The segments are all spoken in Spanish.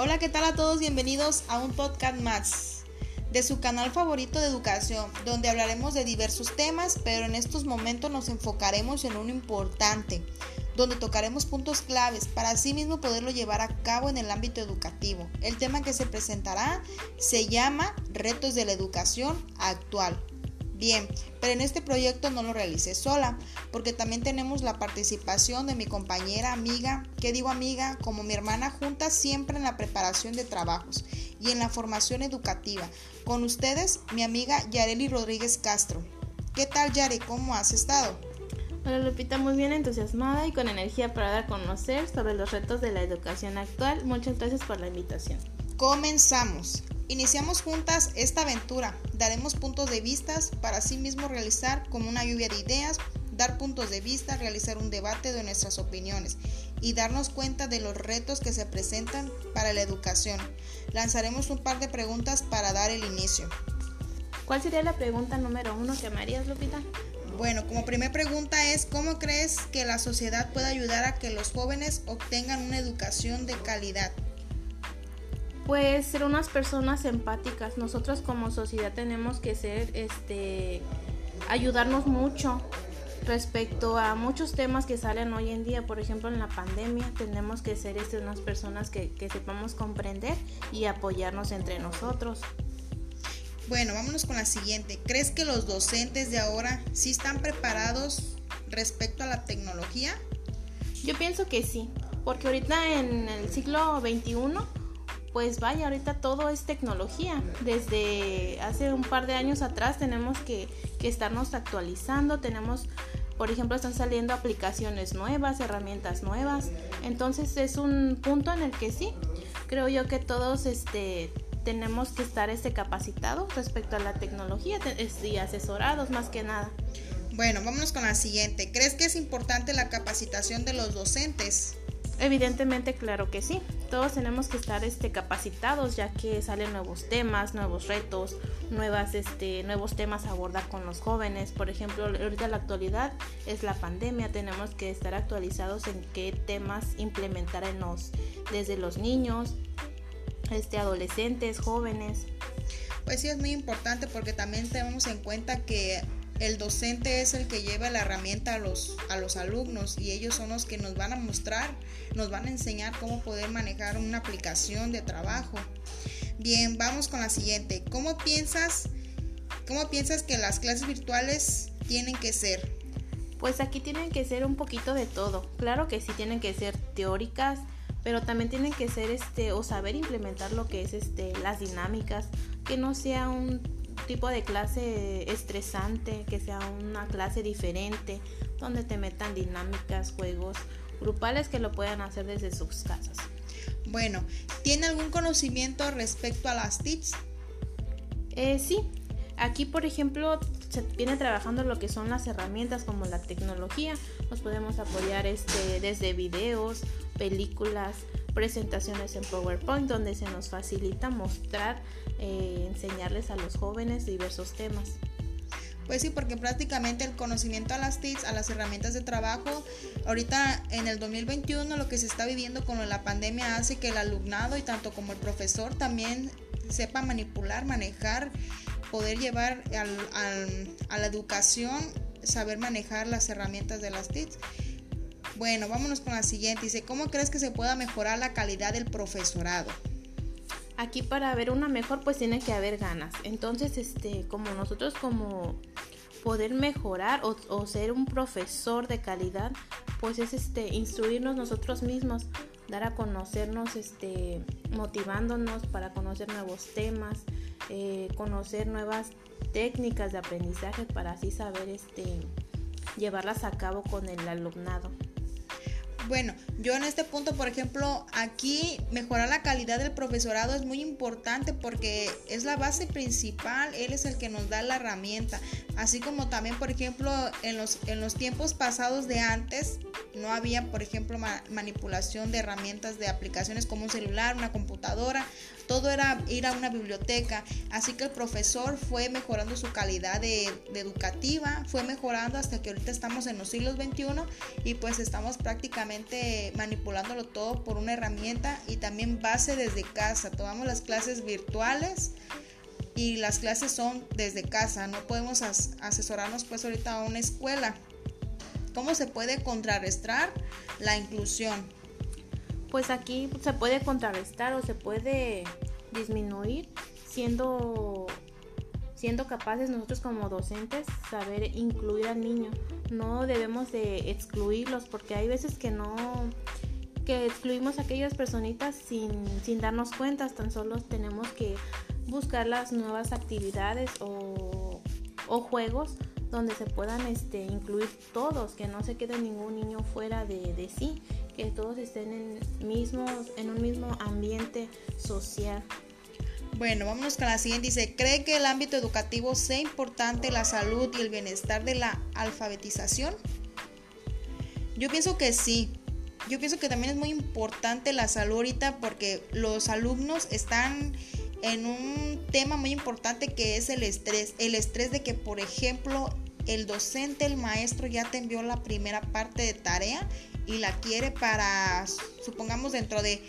Hola, ¿qué tal a todos? Bienvenidos a un podcast más de su canal favorito de educación, donde hablaremos de diversos temas, pero en estos momentos nos enfocaremos en uno importante, donde tocaremos puntos claves para así mismo poderlo llevar a cabo en el ámbito educativo. El tema que se presentará se llama Retos de la Educación Actual. Bien, pero en este proyecto no lo realicé sola, porque también tenemos la participación de mi compañera, amiga, que digo amiga, como mi hermana, juntas siempre en la preparación de trabajos y en la formación educativa. Con ustedes, mi amiga Yareli Rodríguez Castro. ¿Qué tal, Yare? ¿Cómo has estado? Hola Lupita, muy bien entusiasmada y con energía para dar a conocer sobre los retos de la educación actual. Muchas gracias por la invitación. Comenzamos. Iniciamos juntas esta aventura. Daremos puntos de vista para sí mismo realizar como una lluvia de ideas, dar puntos de vista, realizar un debate de nuestras opiniones y darnos cuenta de los retos que se presentan para la educación. Lanzaremos un par de preguntas para dar el inicio. ¿Cuál sería la pregunta número uno que me harías, Lupita? Bueno, como primera pregunta es, ¿cómo crees que la sociedad puede ayudar a que los jóvenes obtengan una educación de calidad? Pues ser unas personas empáticas. Nosotros como sociedad tenemos que ser, este, ayudarnos mucho respecto a muchos temas que salen hoy en día. Por ejemplo, en la pandemia tenemos que ser este, unas personas que, que sepamos comprender y apoyarnos entre nosotros. Bueno, vámonos con la siguiente. ¿Crees que los docentes de ahora sí están preparados respecto a la tecnología? Yo pienso que sí, porque ahorita en el siglo XXI pues vaya, ahorita todo es tecnología. Desde hace un par de años atrás tenemos que, estarnos actualizando, tenemos, por ejemplo, están saliendo aplicaciones nuevas, herramientas nuevas. Entonces es un punto en el que sí, creo yo que todos este, tenemos que estar este, capacitados respecto a la tecnología y asesorados más que nada. Bueno, vámonos con la siguiente. ¿Crees que es importante la capacitación de los docentes? Evidentemente, claro que sí. Todos tenemos que estar este, capacitados ya que salen nuevos temas, nuevos retos, nuevas, este, nuevos temas a abordar con los jóvenes. Por ejemplo, ahorita la actualidad es la pandemia. Tenemos que estar actualizados en qué temas implementar en los, desde los niños, este, adolescentes, jóvenes. Pues sí, es muy importante porque también tenemos en cuenta que el docente es el que lleva la herramienta a los, a los alumnos y ellos son los que nos van a mostrar, nos van a enseñar cómo poder manejar una aplicación de trabajo. Bien, vamos con la siguiente. ¿Cómo piensas, cómo piensas que las clases virtuales tienen que ser? Pues aquí tienen que ser un poquito de todo. Claro que sí tienen que ser teóricas, pero también tienen que ser este o saber implementar lo que es este las dinámicas, que no sea un tipo de clase estresante, que sea una clase diferente, donde te metan dinámicas, juegos grupales que lo puedan hacer desde sus casas. Bueno, ¿tiene algún conocimiento respecto a las TICs? Eh, sí, aquí por ejemplo se viene trabajando lo que son las herramientas como la tecnología. Nos podemos apoyar este, desde videos, películas, presentaciones en PowerPoint donde se nos facilita mostrar, eh, enseñarles a los jóvenes diversos temas. Pues sí, porque prácticamente el conocimiento a las TICs, a las herramientas de trabajo, ahorita en el 2021 lo que se está viviendo con la pandemia hace que el alumnado y tanto como el profesor también sepa manipular, manejar, poder llevar a la educación, saber manejar las herramientas de las TICs. Bueno, vámonos con la siguiente. Dice, ¿cómo crees que se pueda mejorar la calidad del profesorado? Aquí para ver una mejor pues tiene que haber ganas. Entonces, este, como nosotros como poder mejorar o, ser un profesor de calidad, pues es este instruirnos nosotros mismos, dar a conocernos, este, motivándonos para conocer nuevos temas, eh, conocer nuevas técnicas de aprendizaje para así saber este llevarlas a cabo con el alumnado. Bueno, yo en este punto, por ejemplo, aquí mejorar la calidad del profesorado es muy importante porque es la base principal, él es el que nos da la herramienta. Así como también, por ejemplo, en los, en los tiempos pasados de antes, no había, por ejemplo, manipulación de herramientas de aplicaciones como un celular, una computadora, todo era ir a una biblioteca. Así que el profesor fue mejorando su calidad de, educativa, fue mejorando hasta que ahorita estamos en los siglos XXI y pues estamos prácticamente manipulándolo todo por una herramienta y también base desde casa. Tomamos las clases virtuales y las clases son desde casa, no podemos asesorarnos pues ahorita a una escuela. ¿Cómo se puede contrarrestar la inclusión? Pues aquí se puede contrarrestar o se puede disminuir siendo siendo capaces nosotros como docentes saber incluir al niño. No debemos de excluirlos porque hay veces que no que excluimos a aquellas personitas sin, sin darnos cuenta, tan solo tenemos que buscar las nuevas actividades o, juegos donde se puedan este, incluir todos, que no se quede ningún niño fuera de, sí, que todos estén en, mismos, en un mismo ambiente social. Bueno, vámonos con la siguiente. Dice, ¿cree que el ámbito educativo sea importante la salud y el bienestar de la alfabetización? Yo pienso que sí. Yo pienso que también es muy importante la salud ahorita porque los alumnos están en un tema muy importante que es el estrés. El estrés de que, por ejemplo, el docente, el maestro ya te envió la primera parte de tarea y la quiere para, supongamos, dentro de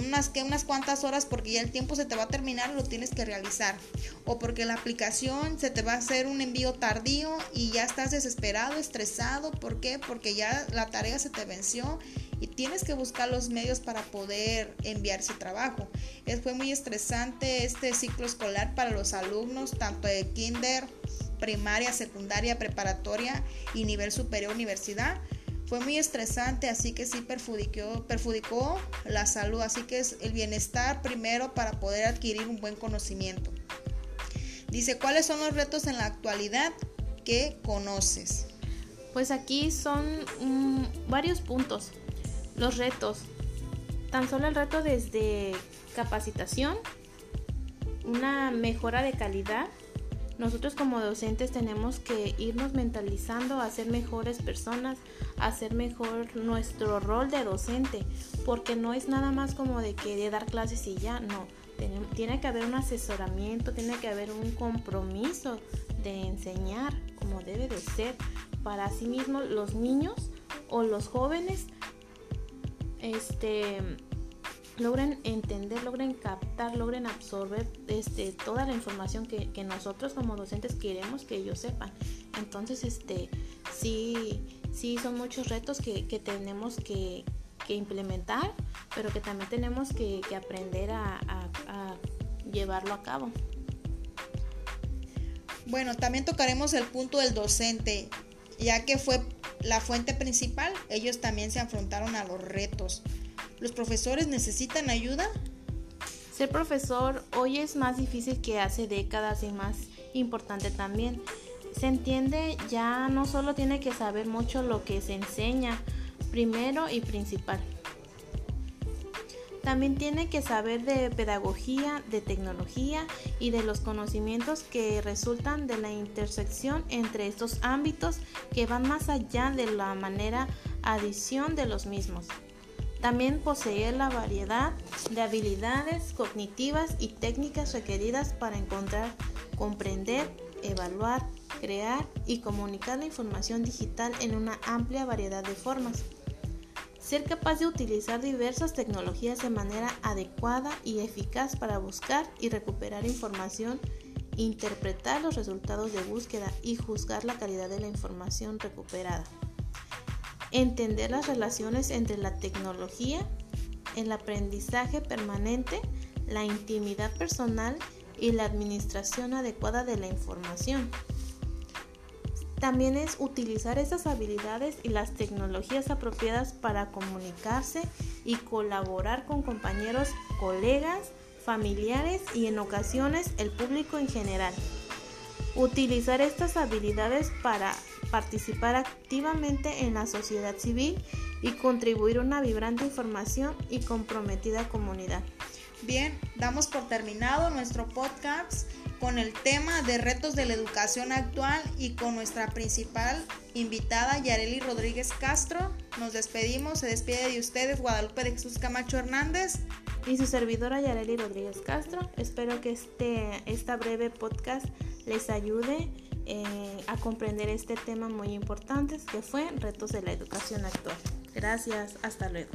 unas, que unas cuantas horas porque ya el tiempo se te va a terminar y lo tienes que realizar. O porque la aplicación se te va a hacer un envío tardío y ya estás desesperado, estresado. ¿Por qué? Porque ya la tarea se te venció y tienes que buscar los medios para poder enviar ese trabajo. Es, fue muy estresante este ciclo escolar para los alumnos, tanto de kinder, primaria, secundaria, preparatoria y nivel superior universidad. Fue muy estresante, así que sí perjudicó, perjudicó la salud, así que es el bienestar primero para poder adquirir un buen conocimiento. Dice, ¿cuáles son los retos en la actualidad que conoces? Pues aquí son mm, varios puntos. Los retos. Tan solo el reto desde capacitación, una mejora de calidad. Nosotros como docentes tenemos que irnos mentalizando a ser mejores personas, a hacer mejor nuestro rol de docente, porque no es nada más como de que de dar clases y ya, no. Tiene que haber un asesoramiento, tiene que haber un compromiso de enseñar como debe de ser para sí mismos los niños o los jóvenes este, logren entender, logren captar, logren absorber este, toda la información que, nosotros como docentes queremos que ellos sepan. Entonces, este, sí, sí son muchos retos que, tenemos que, implementar, pero que también tenemos que, aprender a, a llevarlo a cabo. Bueno, también tocaremos el punto del docente, ya que fue la fuente principal, ellos también se afrontaron a los retos. ¿Los profesores necesitan ayuda? Ser profesor hoy es más difícil que hace décadas y más importante también. Se entiende, ya no solo tiene que saber mucho lo que se enseña, primero y principal. También tiene que saber de pedagogía, de tecnología y de los conocimientos que resultan de la intersección entre estos ámbitos que van más allá de la manera adición de los mismos. También poseer la variedad de habilidades cognitivas y técnicas requeridas para encontrar, comprender, evaluar, crear y comunicar la información digital en una amplia variedad de formas. Ser capaz de utilizar diversas tecnologías de manera adecuada y eficaz para buscar y recuperar información, interpretar los resultados de búsqueda y juzgar la calidad de la información recuperada. Entender las relaciones entre la tecnología, el aprendizaje permanente, la intimidad personal y la administración adecuada de la información. También es utilizar esas habilidades y las tecnologías apropiadas para comunicarse y colaborar con compañeros, colegas, familiares y en ocasiones el público en general. Utilizar estas habilidades para participar activamente en la sociedad civil y contribuir a una vibrante información y comprometida comunidad. Bien, damos por terminado nuestro podcast con el tema de retos de la educación actual y con nuestra principal invitada Yareli Rodríguez Castro. Nos despedimos, se despide de ustedes Guadalupe de Jesús Camacho Hernández y su servidora Yareli Rodríguez Castro. Espero que este esta breve podcast les ayude eh, a comprender este tema muy importante que fue retos de la educación actual. Gracias, hasta luego.